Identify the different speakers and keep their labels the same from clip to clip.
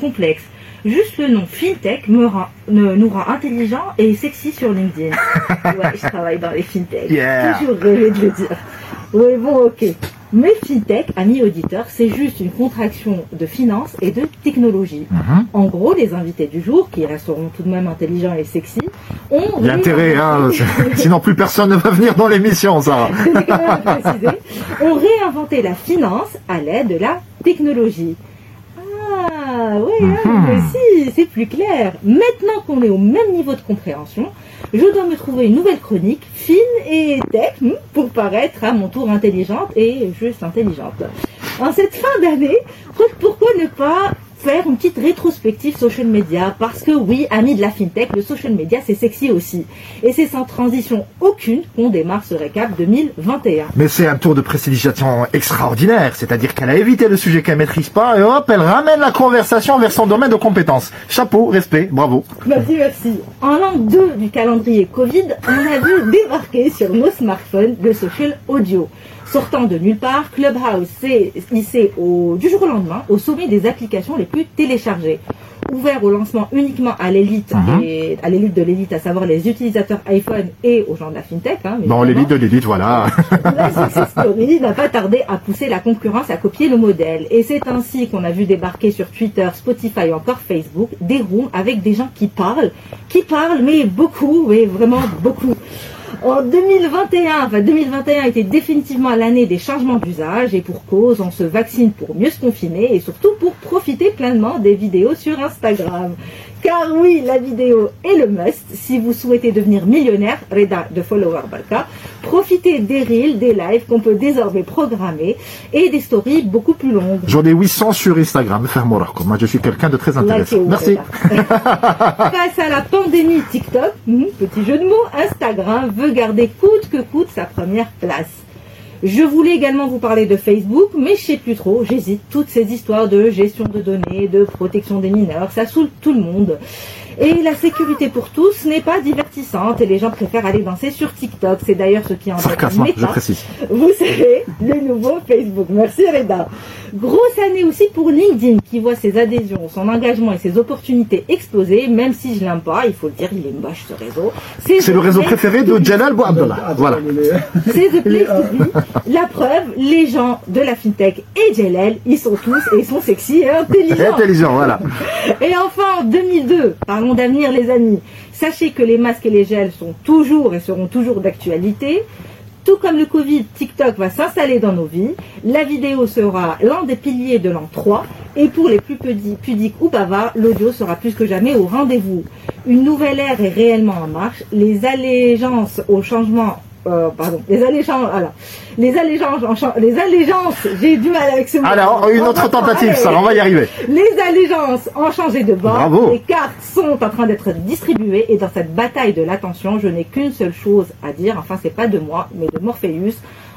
Speaker 1: complexe. Juste le nom FinTech me rend, nous rend intelligents et sexy sur LinkedIn. Ouais, je travaille dans les FinTech.
Speaker 2: Yeah.
Speaker 1: Toujours rêvé de le dire. Oui, bon, ok. Mais FinTech, amis auditeurs, c'est juste une contraction de finance et de technologie.
Speaker 2: Mhm.
Speaker 1: En gont, les invités du jour, qui resteront tout de même intelligents et sexy, ont
Speaker 2: Il y a intérêt, hein. Sinon plus personne ne va venir dans l'émission, ça.
Speaker 1: ont réinventé la finance à l'aide de la technologie. Ah, oui, hein,
Speaker 2: Mhm.
Speaker 1: mais si, c'est plus clair. Maintenant qu'on est au même niveau de compréhension, je dois me trouver une nouvelle chronique, fine et tech, hmm, pour paraître à mon tour intelligente et juste intelligente. En cette fin d'année, pourquoi ne pas faire une petite rétrospective social media Parce que oui, amis de la fintech, le social media c'est sexy aussi. Et c'est sans transition aucune qu'on démarre ce récap 2021.
Speaker 2: Mais c'est un tour de précipitation extraordinaire, c'est-à-dire qu'elle a évité le sujet qu'elle maîtrise pas et hop, elle ramène la conversation vers son domaine de compétences. Chapeau, respect, bravo.
Speaker 1: Merci, merci. En l'an 2 du calendrier Covid, on a vu débarquer sur nos smartphones le social audio. Sortant de nulle part, Clubhouse s'est hissé au, du jour au lendemain au sommet des applications les plus téléchargées. Ouvert au lancement uniquement à l'élite
Speaker 2: Mhm.
Speaker 1: et à l'élite de l'élite, à savoir les utilisateurs iPhone et aux gens de la fintech. Hein,
Speaker 2: Bon, l'élite de l'élite, voilà.
Speaker 1: La success story n'a pas tardé à pousser la concurrence à copier le modèle. Et c'est ainsi qu'on a vu débarquer sur Twitter, Spotify ou encore Facebook des rooms avec des gens qui parlent, qui parlent, mais beaucoup, oui, vraiment beaucoup. En 2021, enfin 2021 était définitivement l'année des changements d'usage et pour cause, on se vaccine pour mieux se confiner et surtout pour profiter pleinement des vidéos sur Instagram. Car oui, la vidéo est le must si vous souhaitez devenir millionnaire, Reda de Follower Balka. Profitez des reels, des lives qu'on peut désormais programmer et des stories beaucoup plus longues.
Speaker 2: J'en ai 800 sur Instagram, ferme-moi Moi, je suis quelqu'un de très intéressant. Merci.
Speaker 1: Face à la pandémie TikTok, hmm, petit jeu de mots, Instagram veut garder coûte que coûte sa première place. Je voulais également vous parler de Facebook, mais je sais plus trop, j'hésite. Toutes ces histoires de gestion de données, de protection des mineurs, ça saoule tout le monde. Et la sécurité pour tous n'est pas divertissante et les gens préfèrent aller danser sur TikTok. C'est d'ailleurs ce qui en
Speaker 2: Sarcasme, je précise.
Speaker 1: Vous savez, le nouveau Facebook. Merci Reda. Grosse année aussi pour LinkedIn qui voit ses adhésions, son engagement et ses opportunités exploser, même si je l'aime pas, il faut le dire, il est moche ce réseau.
Speaker 2: C'est le réseau préféré de Jalal Bouabdallah. Voilà.
Speaker 1: C'est The Place to Be. La preuve, les gens de la FinTech et Jalal, ils sont tous et ils sont sexy et intelligents.
Speaker 2: Intelligent, voilà.
Speaker 1: Et enfin, en 2002, parlons d'avenir les amis, sachez que les masques et les gels sont toujours et seront toujours d'actualité. Tout comme le Covid, TikTok va s'installer dans nos vies. La vidéo sera l'un des piliers de l'an 3. Et pour les plus pudi- pudiques ou bavards, l'audio sera plus que jamais au rendez-vous. Une nouvelle ère est réellement en marche. Les allégeances au changement euh, pardon, les allégeances, voilà. Les allégeances, les allégeances, j'ai du mal avec ce mot.
Speaker 2: Alors, une autre tentative, ça, on va y arriver.
Speaker 1: Les allégeances ont changé de bord.
Speaker 2: Bravo.
Speaker 1: Les cartes sont en train d'être distribuées et dans cette bataille de l'attention, je n'ai qu'une seule chose à dire. Enfin, c'est pas de moi, mais de Morpheus.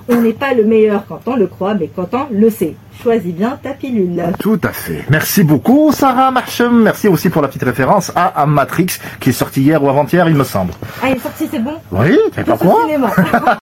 Speaker 1: On n'est pas le meilleur quand on le croit, mais quand on le sait. Choisis bien ta pilule.
Speaker 2: Tout à fait. Merci beaucoup, Sarah Marchem. Merci aussi pour la petite référence à, Matrix, qui est sorti hier ou avant-hier, il me semble.
Speaker 1: Ah, il est sorti, c'est bon
Speaker 2: Oui, t'es pas quoi
Speaker 1: cinéma.